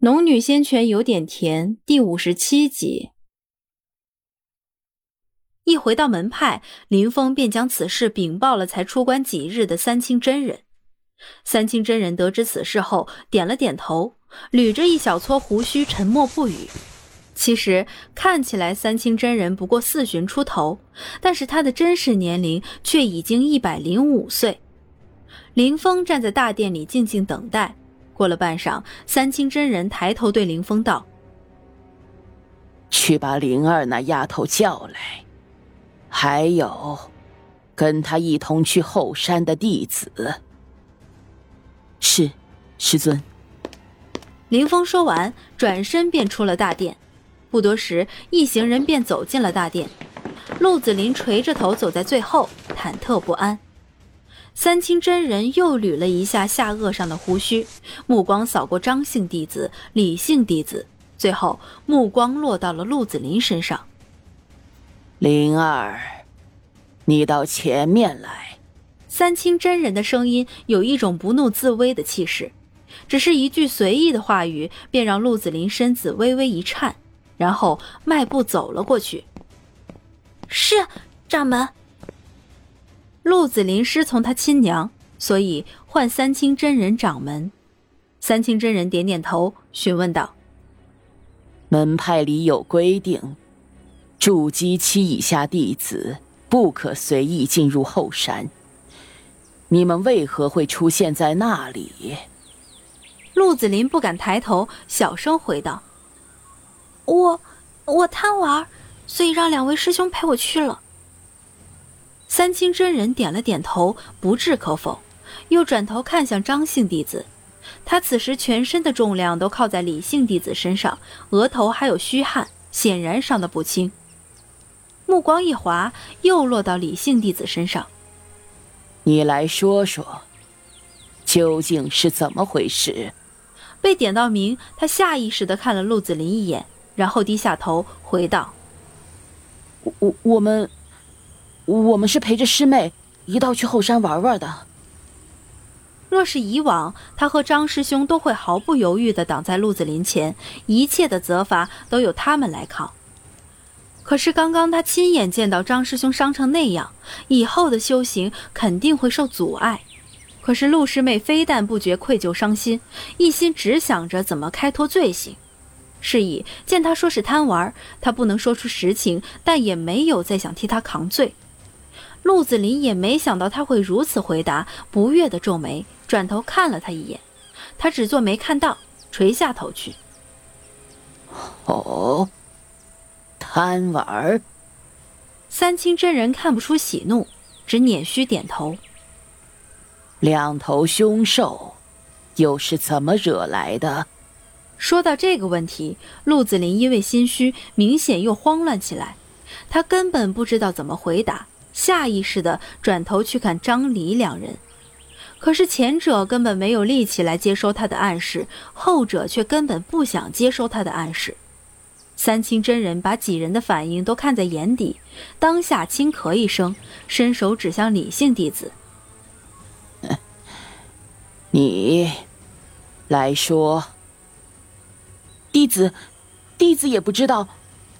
农女仙泉有点甜，第五十七集。一回到门派，林峰便将此事禀报了才出关几日的三清真人。三清真人得知此事后，点了点头，捋着一小撮胡须，沉默不语。其实看起来三清真人不过四旬出头，但是他的真实年龄却已经一百零五岁。林峰站在大殿里静静等待。过了半晌，三清真人抬头对林峰道：“去把灵儿那丫头叫来，还有，跟他一同去后山的弟子。”是，师尊。林峰说完，转身便出了大殿。不多时，一行人便走进了大殿。陆子霖垂着头走在最后，忐忑不安。三清真人又捋了一下下颚上的胡须，目光扫过张姓弟子、李姓弟子，最后目光落到了陆子霖身上。灵儿，你到前面来。三清真人的声音有一种不怒自威的气势，只是一句随意的话语，便让陆子霖身子微微一颤，然后迈步走了过去。是，掌门。陆子霖师从他亲娘，所以唤三清真人掌门。三清真人点点头，询问道：“门派里有规定，筑基期以下弟子不可随意进入后山。你们为何会出现在那里？”陆子霖不敢抬头，小声回道：“我，我贪玩，所以让两位师兄陪我去了。”三清真人点了点头，不置可否，又转头看向张姓弟子。他此时全身的重量都靠在李姓弟子身上，额头还有虚汗，显然伤得不轻。目光一滑，又落到李姓弟子身上。你来说说，究竟是怎么回事？被点到名，他下意识地看了陆子霖一眼，然后低下头回道：“我我我们。”我们是陪着师妹一道去后山玩玩的。若是以往，他和张师兄都会毫不犹豫地挡在陆子霖前，一切的责罚都由他们来扛。可是刚刚他亲眼见到张师兄伤成那样，以后的修行肯定会受阻碍。可是陆师妹非但不觉愧疚伤心，一心只想着怎么开脱罪行。是以见他说是贪玩，他不能说出实情，但也没有再想替他扛罪。陆子霖也没想到他会如此回答，不悦的皱眉，转头看了他一眼，他只做没看到，垂下头去。哦，贪玩儿。三清真人看不出喜怒，只捻须点头。两头凶兽，又是怎么惹来的？说到这个问题，陆子霖因为心虚，明显又慌乱起来，他根本不知道怎么回答。下意识的转头去看张离两人，可是前者根本没有力气来接收他的暗示，后者却根本不想接收他的暗示。三清真人把几人的反应都看在眼底，当下轻咳一声，伸手指向李姓弟子：“ 你来说，弟子，弟子也不知道，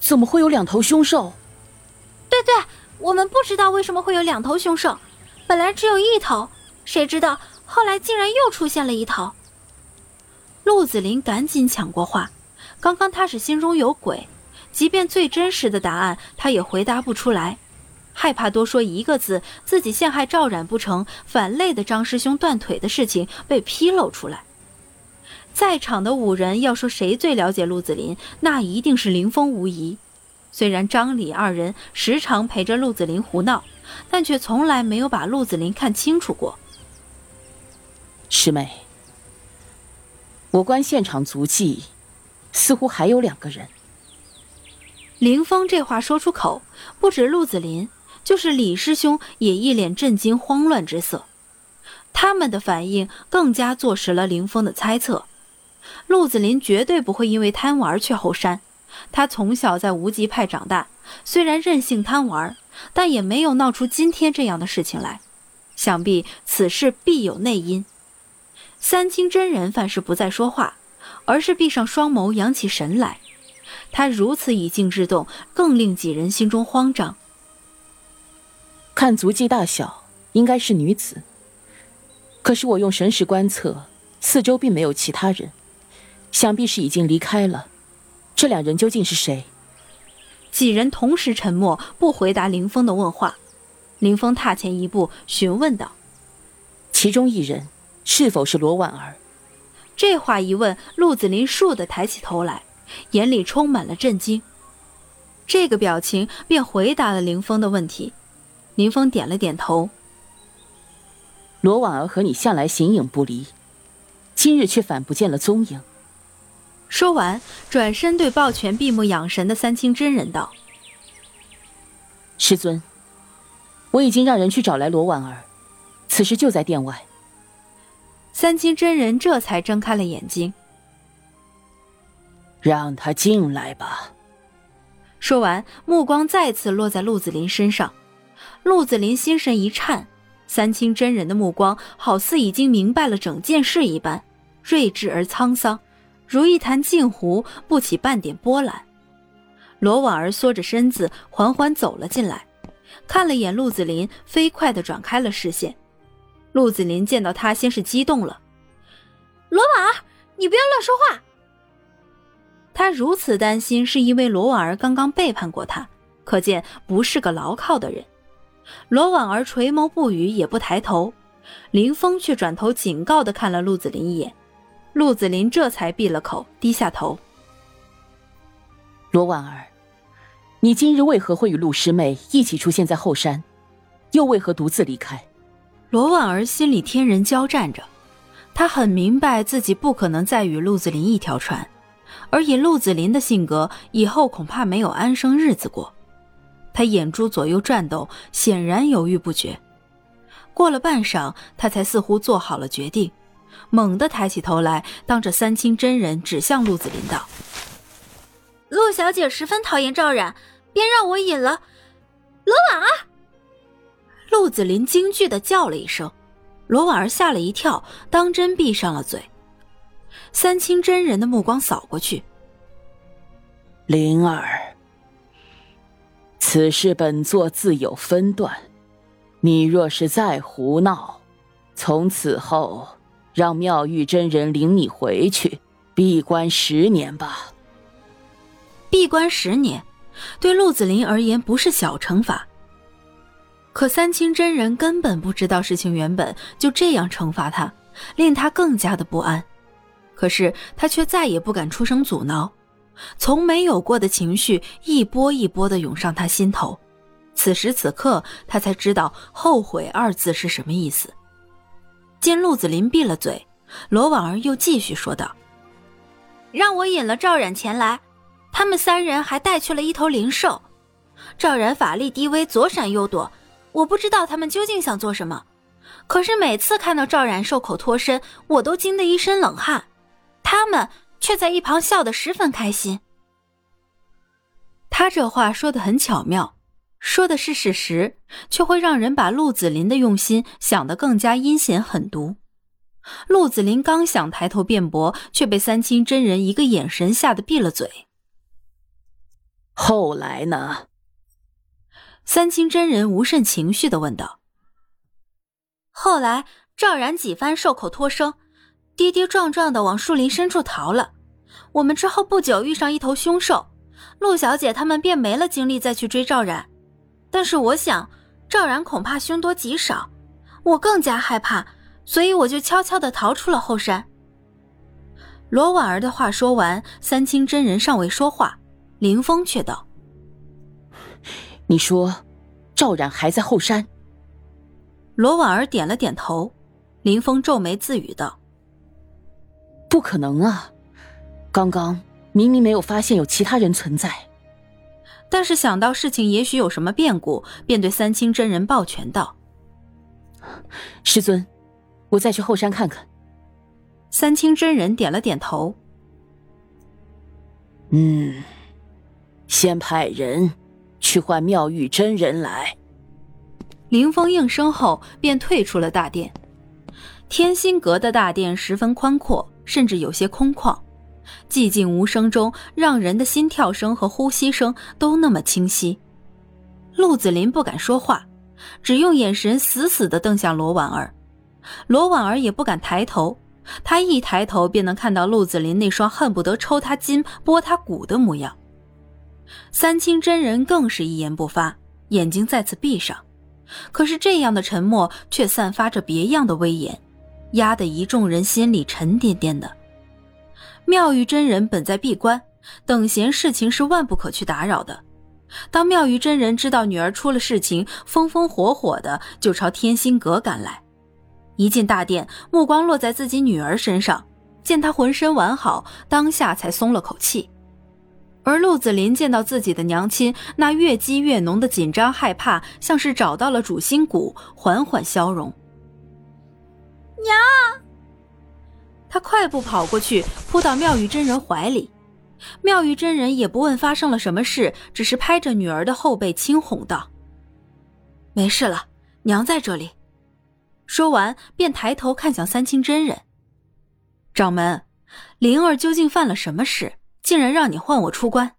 怎么会有两头凶兽？对对。”我们不知道为什么会有两头凶兽，本来只有一头，谁知道后来竟然又出现了一头。陆子霖赶紧抢过话，刚刚他是心中有鬼，即便最真实的答案，他也回答不出来，害怕多说一个字，自己陷害赵冉不成，反累的张师兄断腿的事情被披露出来。在场的五人要说谁最了解陆子霖，那一定是林峰无疑。虽然张李二人时常陪着陆子霖胡闹，但却从来没有把陆子霖看清楚过。师妹，我观现场足迹，似乎还有两个人。林峰这话说出口，不止陆子霖，就是李师兄也一脸震惊、慌乱之色。他们的反应更加坐实了林峰的猜测：陆子霖绝对不会因为贪玩去后山。他从小在无极派长大，虽然任性贪玩，但也没有闹出今天这样的事情来。想必此事必有内因。三清真人凡事不再说话，而是闭上双眸，扬起神来。他如此以静制动，更令几人心中慌张。看足迹大小，应该是女子。可是我用神识观测，四周并没有其他人，想必是已经离开了。这两人究竟是谁？几人同时沉默，不回答林峰的问话。林峰踏前一步，询问道：“其中一人是否是罗婉儿？”这话一问，陆子霖倏地抬起头来。眼里充满了震惊，这个表情便回答了林峰的问题。林峰点了点头。罗婉儿和你向来形影不离，今日却反不见了踪影。说完，转身对抱拳闭目养神的三清真人道：“师尊，我已经让人去找来罗婉儿，此时就在殿外。”三清真人这才睁开了眼睛。让他进来吧。说完，目光再次落在陆子霖身上。陆子霖心神一颤，三清真人的目光好似已经明白了整件事一般，睿智而沧桑，如一潭镜湖，不起半点波澜。罗婉儿缩着身子，缓缓走了进来，看了眼陆子霖，飞快地转开了视线。陆子霖见到他，先是激动了：“罗婉儿，你不要乱说话。”他如此担心，是因为罗婉儿刚刚背叛过他，可见不是个牢靠的人。罗婉儿垂眸不语，也不抬头。林峰却转头警告的看了陆子霖一眼，陆子霖这才闭了口，低下头。罗婉儿，你今日为何会与陆师妹一起出现在后山，又为何独自离开？罗婉儿心里天人交战着，她很明白自己不可能再与陆子霖一条船。而以陆子霖的性格，以后恐怕没有安生日子过。他眼珠左右转动，显然犹豫不决。过了半晌，他才似乎做好了决定，猛地抬起头来，当着三清真人指向陆子霖道：“陆小姐十分讨厌赵冉，便让我引了罗婉儿。”陆子霖惊惧的叫了一声，罗婉儿吓了一跳，当真闭上了嘴。三清真人的目光扫过去，灵儿，此事本座自有分断。你若是再胡闹，从此后让妙玉真人领你回去，闭关十年吧。闭关十年，对陆子霖而言不是小惩罚。可三清真人根本不知道事情原本就这样惩罚他，令他更加的不安。可是他却再也不敢出声阻挠，从没有过的情绪一波一波的涌上他心头。此时此刻，他才知道“后悔”二字是什么意思。见陆子霖闭了嘴，罗婉儿又继续说道：“让我引了赵冉前来，他们三人还带去了一头灵兽。赵冉法力低微，左闪右躲，我不知道他们究竟想做什么。可是每次看到赵冉兽口脱身，我都惊得一身冷汗。”他们却在一旁笑得十分开心。他这话说的很巧妙，说的是事实，却会让人把陆子霖的用心想得更加阴险狠毒。陆子霖刚想抬头辩驳，却被三清真人一个眼神吓得闭了嘴。后来呢？三清真人无甚情绪的问道。后来，赵然几番受口脱生。跌跌撞撞的往树林深处逃了。我们之后不久遇上一头凶兽，陆小姐他们便没了精力再去追赵然。但是我想，赵然恐怕凶多吉少，我更加害怕，所以我就悄悄的逃出了后山。罗婉儿的话说完，三清真人尚未说话，林峰却道：“你说，赵然还在后山？”罗婉儿点了点头，林峰皱眉自语道。不可能啊！刚刚明明没有发现有其他人存在，但是想到事情也许有什么变故，便对三清真人抱拳道：“师尊，我再去后山看看。”三清真人点了点头：“嗯，先派人去唤妙玉真人来。”林峰应声后便退出了大殿。天心阁的大殿十分宽阔。甚至有些空旷，寂静无声中，让人的心跳声和呼吸声都那么清晰。陆子霖不敢说话，只用眼神死死地瞪向罗婉儿。罗婉儿也不敢抬头，她一抬头便能看到陆子霖那双恨不得抽他筋、剥他骨的模样。三清真人更是一言不发，眼睛再次闭上。可是这样的沉默却散发着别样的威严，压得一众人心里沉甸甸的。妙玉真人本在闭关，等闲事情是万不可去打扰的。当妙玉真人知道女儿出了事情，风风火火的就朝天心阁赶来。一进大殿，目光落在自己女儿身上，见她浑身完好，当下才松了口气。而陆子霖见到自己的娘亲，那越积越浓的紧张害怕，像是找到了主心骨，缓缓消融。娘，快步跑过去，扑到妙玉真人怀里。妙玉真人也不问发生了什么事，只是拍着女儿的后背轻哄道：“没事了，娘在这里。”说完，便抬头看向三清真人：“掌门，灵儿究竟犯了什么事？”竟然让你唤我出关！